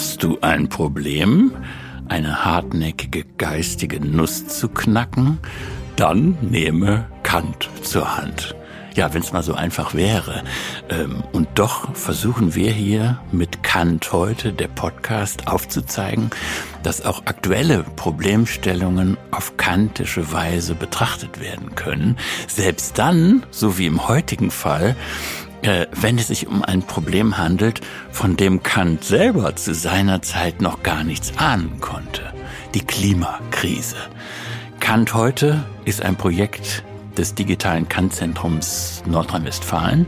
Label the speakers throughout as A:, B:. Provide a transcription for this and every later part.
A: Hast du ein Problem, eine hartnäckige geistige Nuss zu knacken? Dann nehme Kant zur Hand. Ja, wenn es mal so einfach wäre. Ähm, und doch versuchen wir hier mit Kant heute, der Podcast, aufzuzeigen, dass auch aktuelle Problemstellungen auf kantische Weise betrachtet werden können. Selbst dann, so wie im heutigen Fall, äh, wenn es sich um ein Problem handelt, von dem Kant selber zu seiner Zeit noch gar nichts ahnen konnte. Die Klimakrise. Kant heute ist ein Projekt des digitalen Kant-Zentrums Nordrhein-Westfalen.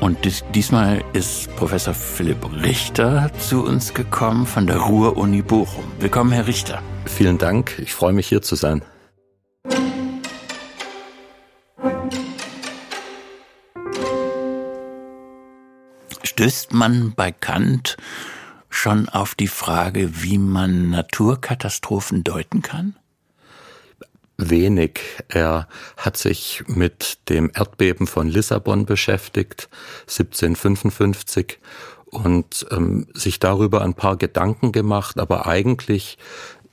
A: Und dies, diesmal ist Professor Philipp Richter zu uns gekommen von der Ruhr-Uni Bochum. Willkommen, Herr Richter.
B: Vielen Dank. Ich freue mich, hier zu sein.
A: Stößt man bei Kant schon auf die Frage, wie man Naturkatastrophen deuten kann?
B: wenig. Er hat sich mit dem Erdbeben von Lissabon beschäftigt, 1755, und ähm, sich darüber ein paar Gedanken gemacht, aber eigentlich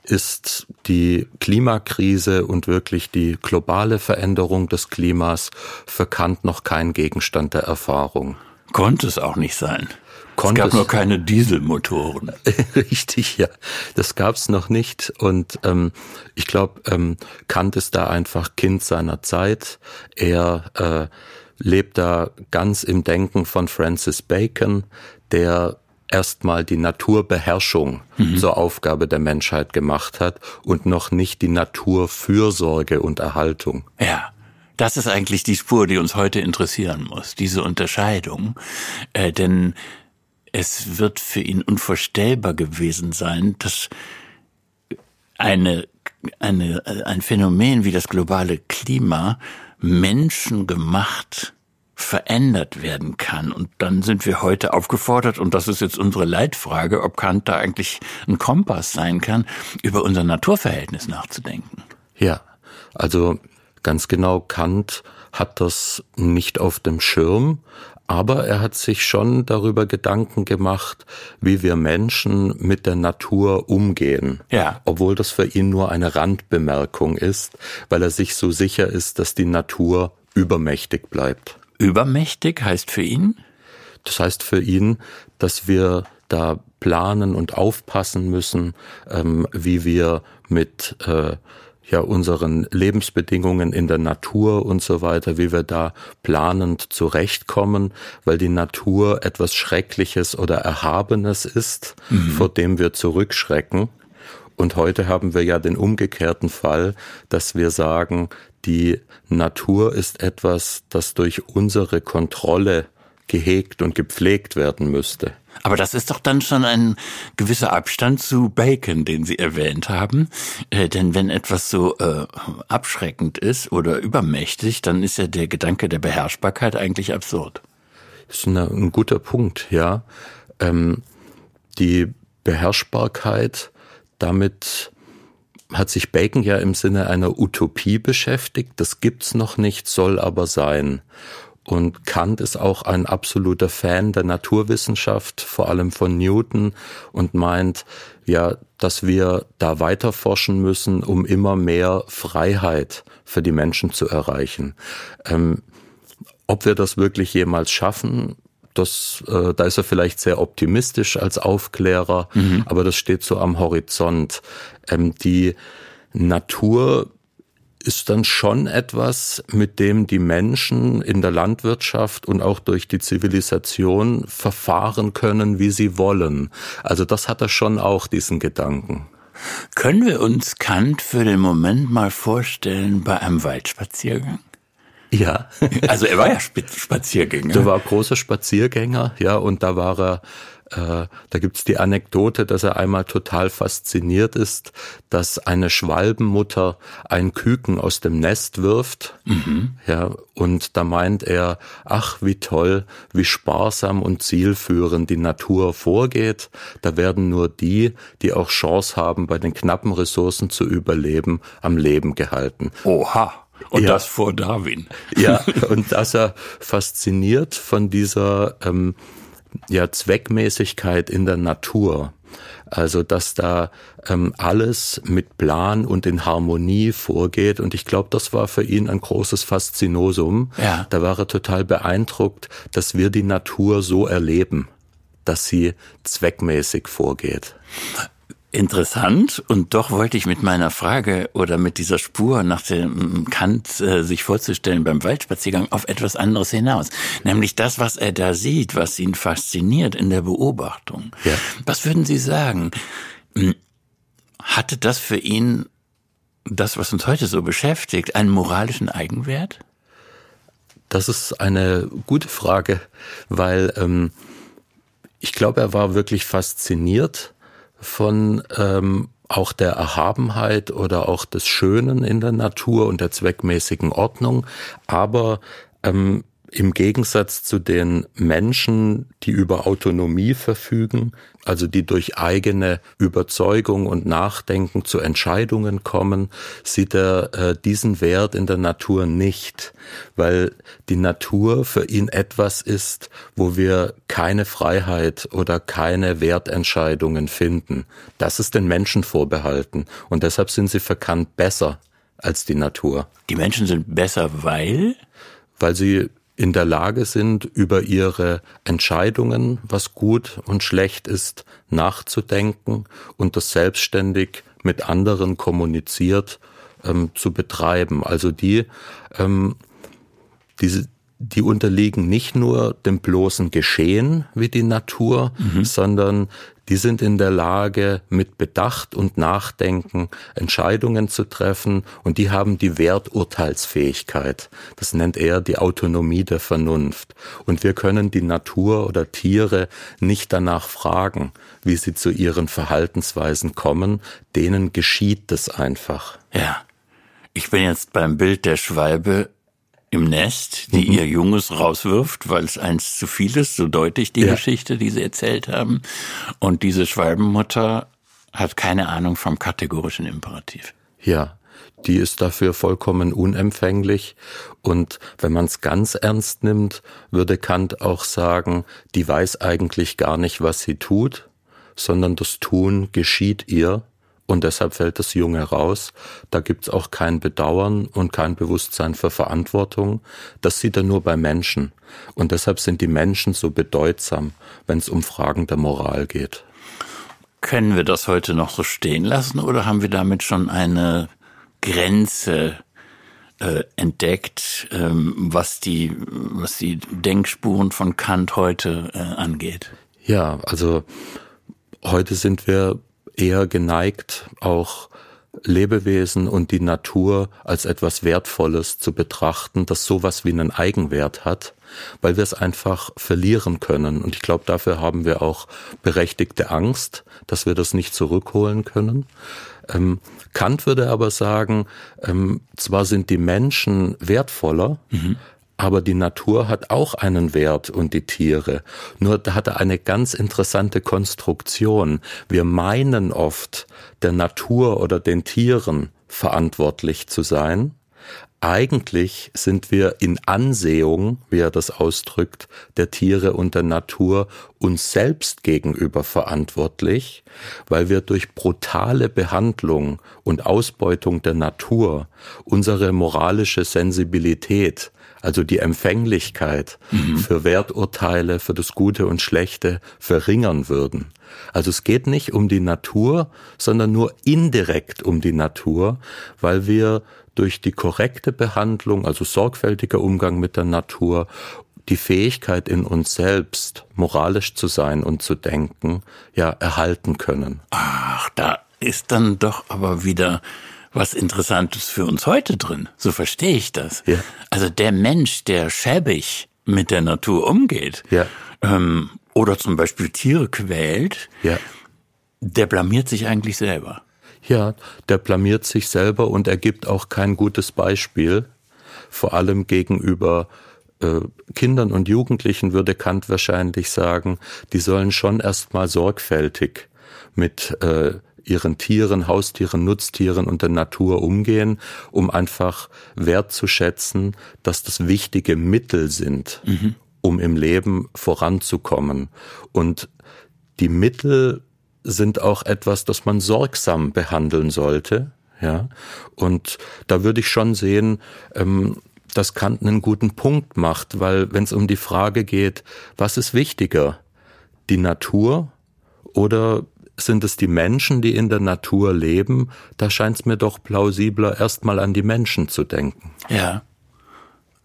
B: ist die Klimakrise und wirklich die globale Veränderung des Klimas für Kant noch kein Gegenstand der Erfahrung.
A: Konnte es auch nicht sein. Konnte es gab nur keine Dieselmotoren.
B: Richtig, ja. Das gab's noch nicht. Und ähm, ich glaube, ähm, Kant ist da einfach Kind seiner Zeit. Er äh, lebt da ganz im Denken von Francis Bacon, der erstmal die Naturbeherrschung mhm. zur Aufgabe der Menschheit gemacht hat und noch nicht die Naturfürsorge und Erhaltung.
A: Ja. Das ist eigentlich die Spur, die uns heute interessieren muss, diese Unterscheidung. Äh, denn es wird für ihn unvorstellbar gewesen sein, dass eine, eine, ein Phänomen wie das globale Klima menschengemacht verändert werden kann. Und dann sind wir heute aufgefordert, und das ist jetzt unsere Leitfrage, ob Kant da eigentlich ein Kompass sein kann, über unser Naturverhältnis nachzudenken.
B: Ja, also Ganz genau, Kant hat das nicht auf dem Schirm, aber er hat sich schon darüber Gedanken gemacht, wie wir Menschen mit der Natur umgehen. Ja. Obwohl das für ihn nur eine Randbemerkung ist, weil er sich so sicher ist, dass die Natur übermächtig bleibt.
A: Übermächtig heißt für ihn?
B: Das heißt für ihn, dass wir da planen und aufpassen müssen, ähm, wie wir mit äh, ja unseren Lebensbedingungen in der Natur und so weiter, wie wir da planend zurechtkommen, weil die Natur etwas Schreckliches oder Erhabenes ist, mhm. vor dem wir zurückschrecken. Und heute haben wir ja den umgekehrten Fall, dass wir sagen, die Natur ist etwas, das durch unsere Kontrolle gehegt und gepflegt werden müsste.
A: Aber das ist doch dann schon ein gewisser Abstand zu Bacon, den Sie erwähnt haben. Äh, denn wenn etwas so äh, abschreckend ist oder übermächtig, dann ist ja der Gedanke der Beherrschbarkeit eigentlich absurd.
B: Das ist eine, ein guter Punkt, ja. Ähm, die Beherrschbarkeit, damit hat sich Bacon ja im Sinne einer Utopie beschäftigt. Das gibt's noch nicht, soll aber sein. Und Kant ist auch ein absoluter Fan der Naturwissenschaft, vor allem von Newton, und meint, ja, dass wir da weiter forschen müssen, um immer mehr Freiheit für die Menschen zu erreichen. Ähm, ob wir das wirklich jemals schaffen, das, äh, da ist er vielleicht sehr optimistisch als Aufklärer, mhm. aber das steht so am Horizont. Ähm, die Natur ist dann schon etwas, mit dem die Menschen in der Landwirtschaft und auch durch die Zivilisation verfahren können, wie sie wollen. Also das hat er schon auch, diesen Gedanken.
A: Können wir uns Kant für den Moment mal vorstellen bei einem Waldspaziergang?
B: Ja.
A: Also er war ja Spaziergänger.
B: Er war großer Spaziergänger, ja, und da war er äh, da gibt's die Anekdote, dass er einmal total fasziniert ist, dass eine Schwalbenmutter ein Küken aus dem Nest wirft. Mhm. Ja, und da meint er, ach, wie toll, wie sparsam und zielführend die Natur vorgeht. Da werden nur die, die auch Chance haben, bei den knappen Ressourcen zu überleben, am Leben gehalten.
A: Oha. Und ja. das vor Darwin.
B: Ja, und dass er fasziniert von dieser ähm, ja, Zweckmäßigkeit in der Natur. Also dass da ähm, alles mit Plan und in Harmonie vorgeht. Und ich glaube, das war für ihn ein großes Faszinosum. Ja. Da war er total beeindruckt, dass wir die Natur so erleben, dass sie zweckmäßig vorgeht.
A: Interessant und doch wollte ich mit meiner Frage oder mit dieser Spur nach dem Kant äh, sich vorzustellen beim Waldspaziergang auf etwas anderes hinaus, nämlich das, was er da sieht, was ihn fasziniert in der Beobachtung. Ja. Was würden Sie sagen? Hm, hatte das für ihn das, was uns heute so beschäftigt, einen moralischen Eigenwert?
B: Das ist eine gute Frage, weil ähm, ich glaube, er war wirklich fasziniert von ähm, auch der Erhabenheit oder auch des Schönen in der Natur und der zweckmäßigen Ordnung, aber ähm, im Gegensatz zu den Menschen, die über Autonomie verfügen, also die durch eigene Überzeugung und Nachdenken zu Entscheidungen kommen, sieht er äh, diesen Wert in der Natur nicht, weil die Natur für ihn etwas ist, wo wir keine Freiheit oder keine Wertentscheidungen finden. Das ist den Menschen vorbehalten und deshalb sind sie verkannt besser als die Natur.
A: Die Menschen sind besser, weil?
B: Weil sie in der Lage sind, über ihre Entscheidungen, was gut und schlecht ist, nachzudenken und das selbstständig mit anderen kommuniziert ähm, zu betreiben. Also die, ähm, diese, die unterliegen nicht nur dem bloßen Geschehen wie die Natur, mhm. sondern die sind in der Lage, mit Bedacht und Nachdenken Entscheidungen zu treffen und die haben die Werturteilsfähigkeit. Das nennt er die Autonomie der Vernunft. Und wir können die Natur oder Tiere nicht danach fragen, wie sie zu ihren Verhaltensweisen kommen. Denen geschieht das einfach.
A: Ja. Ich bin jetzt beim Bild der Schwalbe im Nest, die mhm. ihr Junges rauswirft, weil es eins zu viel ist, so deutlich die ja. Geschichte, die sie erzählt haben. Und diese Schwalbenmutter hat keine Ahnung vom kategorischen Imperativ.
B: Ja, die ist dafür vollkommen unempfänglich. Und wenn man es ganz ernst nimmt, würde Kant auch sagen, die weiß eigentlich gar nicht, was sie tut, sondern das Tun geschieht ihr und deshalb fällt das Junge raus. Da gibt's auch kein Bedauern und kein Bewusstsein für Verantwortung. Das sieht er nur bei Menschen. Und deshalb sind die Menschen so bedeutsam, wenn es um Fragen der Moral geht.
A: Können wir das heute noch so stehen lassen oder haben wir damit schon eine Grenze äh, entdeckt, ähm, was die was die Denkspuren von Kant heute äh, angeht?
B: Ja, also heute sind wir eher geneigt, auch Lebewesen und die Natur als etwas Wertvolles zu betrachten, das sowas wie einen Eigenwert hat, weil wir es einfach verlieren können. Und ich glaube, dafür haben wir auch berechtigte Angst, dass wir das nicht zurückholen können. Ähm, Kant würde aber sagen, ähm, zwar sind die Menschen wertvoller, mhm. Aber die Natur hat auch einen Wert und die Tiere. Nur hat er eine ganz interessante Konstruktion. Wir meinen oft, der Natur oder den Tieren verantwortlich zu sein. Eigentlich sind wir in Ansehung, wie er das ausdrückt, der Tiere und der Natur uns selbst gegenüber verantwortlich, weil wir durch brutale Behandlung und Ausbeutung der Natur unsere moralische Sensibilität also die Empfänglichkeit mhm. für Werturteile, für das Gute und Schlechte verringern würden. Also es geht nicht um die Natur, sondern nur indirekt um die Natur, weil wir durch die korrekte Behandlung, also sorgfältiger Umgang mit der Natur, die Fähigkeit in uns selbst, moralisch zu sein und zu denken, ja, erhalten können.
A: Ach, da ist dann doch aber wieder was Interessantes für uns heute drin. So verstehe ich das. Ja. Also der Mensch, der schäbig mit der Natur umgeht ja. ähm, oder zum Beispiel Tiere quält, ja. der blamiert sich eigentlich selber.
B: Ja, der blamiert sich selber und er gibt auch kein gutes Beispiel, vor allem gegenüber äh, Kindern und Jugendlichen würde Kant wahrscheinlich sagen, die sollen schon erstmal sorgfältig mit äh, ihren Tieren, Haustieren, Nutztieren und der Natur umgehen, um einfach wertzuschätzen, dass das wichtige Mittel sind, mhm. um im Leben voranzukommen. Und die Mittel sind auch etwas, das man sorgsam behandeln sollte. Ja, und da würde ich schon sehen, ähm, dass Kant einen guten Punkt macht, weil wenn es um die Frage geht, was ist wichtiger, die Natur oder sind es die Menschen, die in der Natur leben? Da scheint es mir doch plausibler, erstmal an die Menschen zu denken.
A: Ja.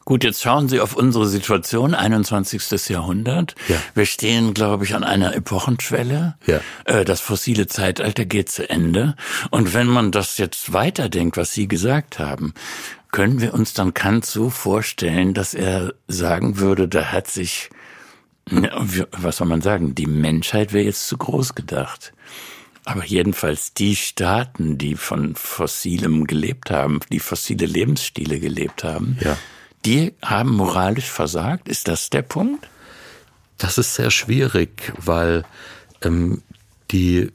A: Gut, jetzt schauen Sie auf unsere Situation, 21. Jahrhundert. Ja. Wir stehen, glaube ich, an einer Epochenschwelle. Ja. Äh, das fossile Zeitalter geht zu Ende. Und wenn man das jetzt weiterdenkt, was Sie gesagt haben, können wir uns dann Kant so vorstellen, dass er sagen würde, da hat sich, was soll man sagen, die Menschheit wäre jetzt zu groß gedacht. Aber jedenfalls die Staaten, die von fossilem gelebt haben, die fossile Lebensstile gelebt haben, ja die haben moralisch versagt. Ist das der Punkt?
B: Das ist sehr schwierig, weil ähm, die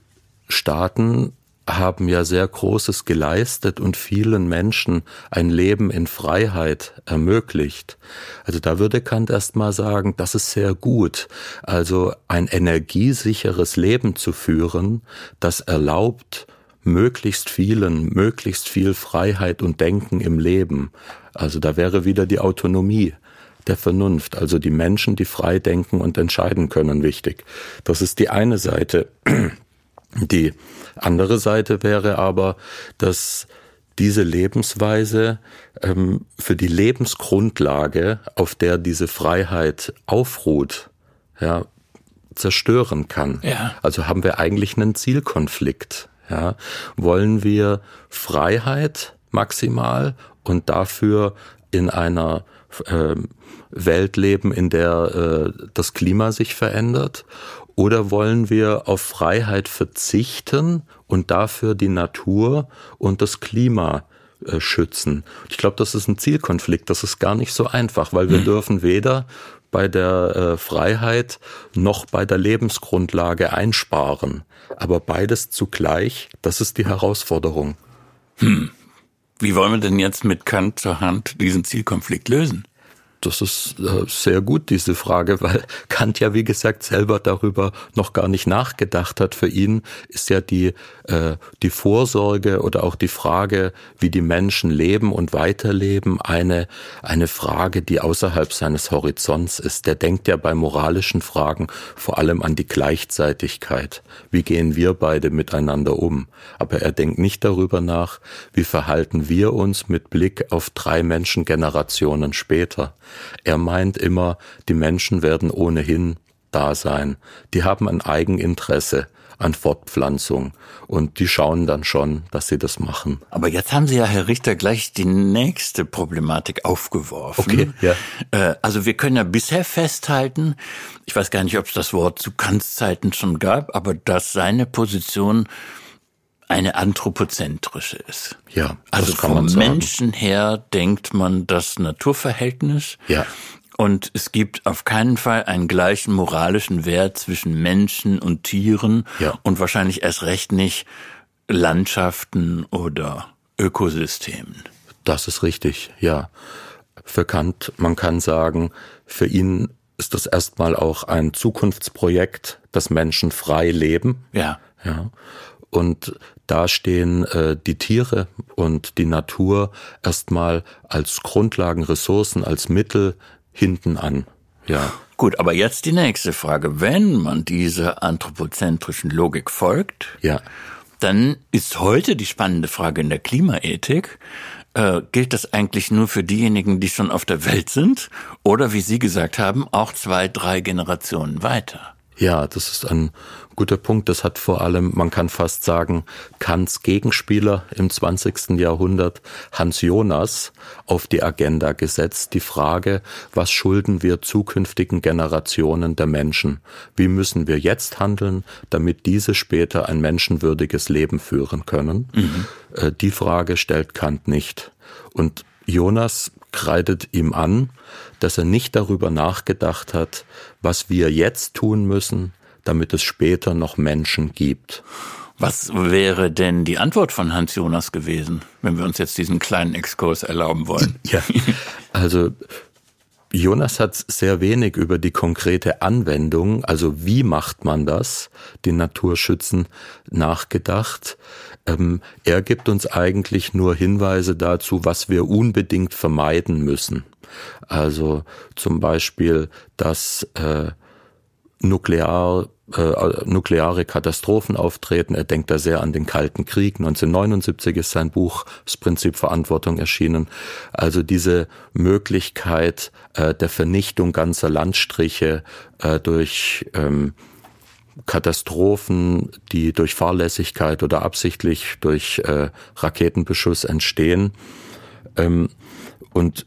B: Staaten haben ja sehr Großes geleistet und vielen Menschen ein Leben in Freiheit ermöglicht. Also da würde Kant erst mal sagen, das ist sehr gut. Also ein energiesicheres Leben zu führen, das erlaubt möglichst vielen, möglichst viel Freiheit und Denken im Leben. Also da wäre wieder die Autonomie der Vernunft, also die Menschen, die frei denken und entscheiden können, wichtig. Das ist die eine Seite. Die andere Seite wäre aber, dass diese Lebensweise ähm, für die Lebensgrundlage, auf der diese Freiheit aufruht, ja, zerstören kann. Ja. Also haben wir eigentlich einen Zielkonflikt. Ja. Wollen wir Freiheit maximal und dafür in einer äh, Welt leben, in der äh, das Klima sich verändert? Oder wollen wir auf Freiheit verzichten und dafür die Natur und das Klima äh, schützen? Ich glaube, das ist ein Zielkonflikt. Das ist gar nicht so einfach, weil wir hm. dürfen weder bei der äh, Freiheit noch bei der Lebensgrundlage einsparen. Aber beides zugleich, das ist die Herausforderung.
A: Hm. Wie wollen wir denn jetzt mit Kant zur Hand diesen Zielkonflikt lösen?
B: Das ist äh, sehr gut, diese Frage, weil Kant ja, wie gesagt, selber darüber noch gar nicht nachgedacht hat. Für ihn ist ja die, äh, die Vorsorge oder auch die Frage, wie die Menschen leben und weiterleben, eine, eine Frage, die außerhalb seines Horizonts ist. Der denkt ja bei moralischen Fragen vor allem an die Gleichzeitigkeit. Wie gehen wir beide miteinander um? Aber er denkt nicht darüber nach, wie verhalten wir uns mit Blick auf drei Menschengenerationen später. Er meint immer, die Menschen werden ohnehin da sein. Die haben ein Eigeninteresse an Fortpflanzung und die schauen dann schon, dass sie das machen.
A: Aber jetzt haben Sie ja, Herr Richter, gleich die nächste Problematik aufgeworfen. Okay, ja. Äh, also wir können ja bisher festhalten, ich weiß gar nicht, ob es das Wort zu Kants Zeiten schon gab, aber dass seine Position eine anthropozentrische ist.
B: Ja,
A: also vom. Menschen her denkt man das Naturverhältnis.
B: Ja.
A: Und es gibt auf keinen Fall einen gleichen moralischen Wert zwischen Menschen und Tieren ja. und wahrscheinlich erst recht nicht Landschaften oder Ökosystemen.
B: Das ist richtig, ja. Für Kant, man kann sagen, für ihn ist das erstmal auch ein Zukunftsprojekt, dass Menschen frei leben.
A: Ja.
B: Ja. Und da stehen äh, die Tiere und die Natur erstmal als Grundlagen, Ressourcen, als Mittel hinten an. Ja.
A: Gut, aber jetzt die nächste Frage. Wenn man dieser anthropozentrischen Logik folgt,
B: ja.
A: dann ist heute die spannende Frage in der Klimaethik, äh, gilt das eigentlich nur für diejenigen, die schon auf der Welt sind oder, wie Sie gesagt haben, auch zwei, drei Generationen weiter?
B: Ja, das ist ein guter Punkt. Das hat vor allem, man kann fast sagen, Kants Gegenspieler im 20. Jahrhundert, Hans Jonas, auf die Agenda gesetzt. Die Frage, was schulden wir zukünftigen Generationen der Menschen? Wie müssen wir jetzt handeln, damit diese später ein menschenwürdiges Leben führen können? Mhm. Äh, die Frage stellt Kant nicht. Und Jonas kreidet ihm an, dass er nicht darüber nachgedacht hat, was wir jetzt tun müssen, damit es später noch Menschen gibt.
A: Was wäre denn die Antwort von Hans Jonas gewesen, wenn wir uns jetzt diesen kleinen Exkurs erlauben wollen?
B: Ja, also Jonas hat sehr wenig über die konkrete Anwendung, also wie macht man das, den Naturschützen, nachgedacht. Ähm, er gibt uns eigentlich nur Hinweise dazu, was wir unbedingt vermeiden müssen. Also zum Beispiel, dass äh, nuklear äh, nukleare Katastrophen auftreten. Er denkt da sehr an den Kalten Krieg. 1979 ist sein Buch Das Prinzip Verantwortung erschienen. Also diese Möglichkeit äh, der Vernichtung ganzer Landstriche äh, durch ähm, Katastrophen, die durch Fahrlässigkeit oder absichtlich durch äh, Raketenbeschuss entstehen. Ähm, und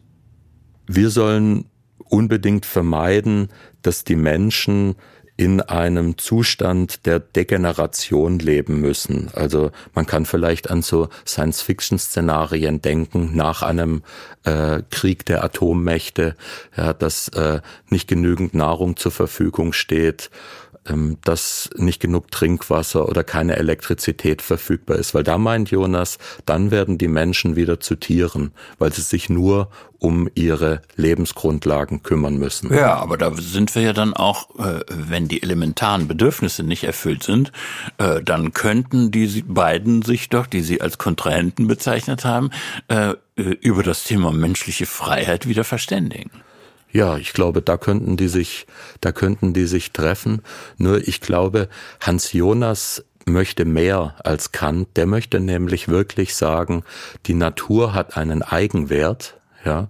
B: wir sollen unbedingt vermeiden, dass die Menschen in einem Zustand der Degeneration leben müssen. Also man kann vielleicht an so Science-Fiction-Szenarien denken nach einem äh, Krieg der Atommächte, ja, dass äh, nicht genügend Nahrung zur Verfügung steht dass nicht genug Trinkwasser oder keine Elektrizität verfügbar ist. Weil da meint Jonas, dann werden die Menschen wieder zu Tieren, weil sie sich nur um ihre Lebensgrundlagen kümmern müssen.
A: Ja, aber da sind wir ja dann auch, äh, wenn die elementaren Bedürfnisse nicht erfüllt sind, äh, dann könnten die beiden sich doch, die sie als Kontrahenten bezeichnet haben, äh, über das Thema menschliche Freiheit wieder verständigen.
B: Ja, ich glaube, da könnten die sich, da könnten die sich treffen. Nur ich glaube, Hans Jonas möchte mehr als Kant. Der möchte nämlich wirklich sagen, die Natur hat einen Eigenwert, ja.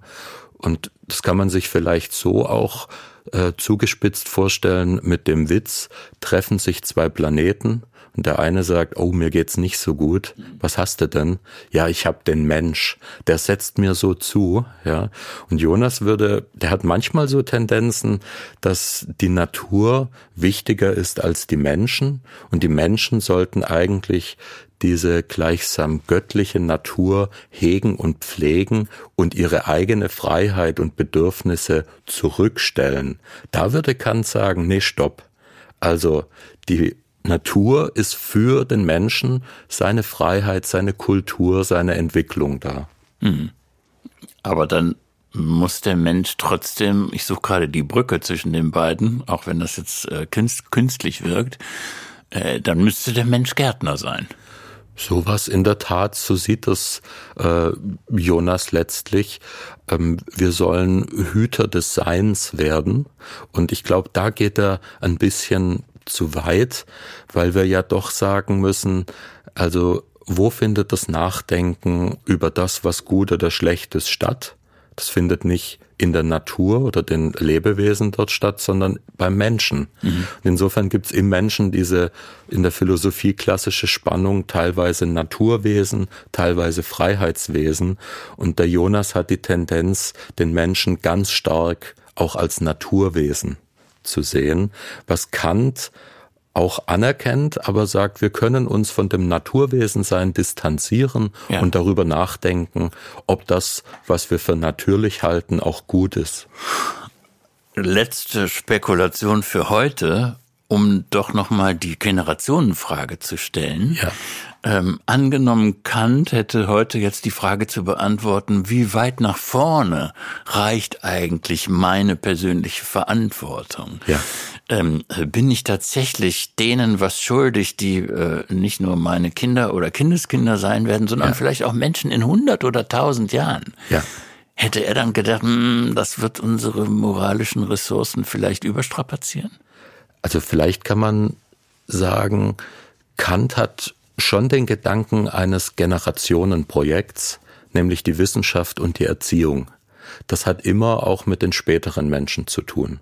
B: Und das kann man sich vielleicht so auch äh, zugespitzt vorstellen mit dem Witz, treffen sich zwei Planeten und der eine sagt, oh, mir geht's nicht so gut. Was hast du denn? Ja, ich hab den Mensch. Der setzt mir so zu, ja. Und Jonas würde, der hat manchmal so Tendenzen, dass die Natur wichtiger ist als die Menschen und die Menschen sollten eigentlich diese gleichsam göttliche Natur hegen und pflegen und ihre eigene Freiheit und Bedürfnisse zurückstellen. Da würde Kant sagen, nee, stopp. Also die Natur ist für den Menschen seine Freiheit, seine Kultur, seine Entwicklung da. Mhm.
A: Aber dann muss der Mensch trotzdem, ich suche gerade die Brücke zwischen den beiden, auch wenn das jetzt äh, künstlich wirkt, äh, dann müsste der Mensch Gärtner sein.
B: Sowas in der Tat, so sieht das äh, Jonas letztlich. Ähm, wir sollen Hüter des Seins werden. Und ich glaube, da geht er ein bisschen zu weit, weil wir ja doch sagen müssen, also wo findet das Nachdenken über das, was gut oder schlecht ist, statt? Das findet nicht in der Natur oder den Lebewesen dort statt, sondern beim Menschen. Mhm. Insofern gibt es im Menschen diese in der Philosophie klassische Spannung, teilweise Naturwesen, teilweise Freiheitswesen. Und der Jonas hat die Tendenz, den Menschen ganz stark auch als Naturwesen zu sehen, was Kant auch anerkennt, aber sagt, wir können uns von dem Naturwesensein distanzieren ja. und darüber nachdenken, ob das, was wir für natürlich halten, auch gut ist.
A: Letzte Spekulation für heute, um doch nochmal die Generationenfrage zu stellen. Ja. Ähm, angenommen, Kant hätte heute jetzt die Frage zu beantworten, wie weit nach vorne reicht eigentlich meine persönliche Verantwortung? Ja. Ähm, bin ich tatsächlich denen was schuldig, die äh, nicht nur meine Kinder oder Kindeskinder sein werden, sondern ja. vielleicht auch Menschen in hundert oder tausend Jahren? Ja. Hätte er dann gedacht, hm, das wird unsere moralischen Ressourcen vielleicht überstrapazieren?
B: Also vielleicht kann man sagen, Kant hat schon den Gedanken eines Generationenprojekts, nämlich die Wissenschaft und die Erziehung. Das hat immer auch mit den späteren Menschen zu tun.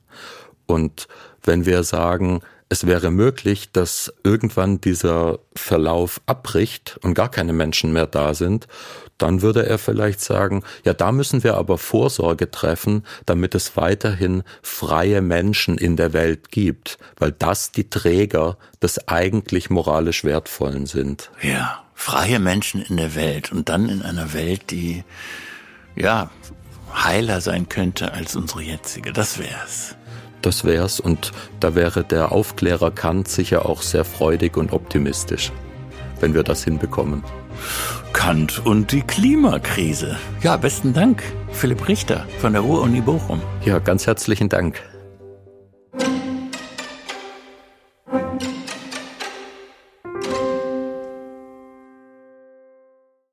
B: Und wenn wir sagen, es wäre möglich, dass irgendwann dieser Verlauf abbricht und gar keine Menschen mehr da sind, dann würde er vielleicht sagen, ja, da müssen wir aber Vorsorge treffen, damit es weiterhin freie Menschen in der Welt gibt, weil das die Träger des eigentlich moralisch Wertvollen sind.
A: Ja, freie Menschen in der Welt und dann in einer Welt, die, ja, heiler sein könnte als unsere jetzige. Das wär's
B: das wär's und da wäre der Aufklärer Kant sicher auch sehr freudig und optimistisch, wenn wir das hinbekommen.
A: Kant und die Klimakrise. Ja, besten Dank, Philipp Richter von der Ruhr-Uni Bochum.
B: Ja, ganz herzlichen Dank.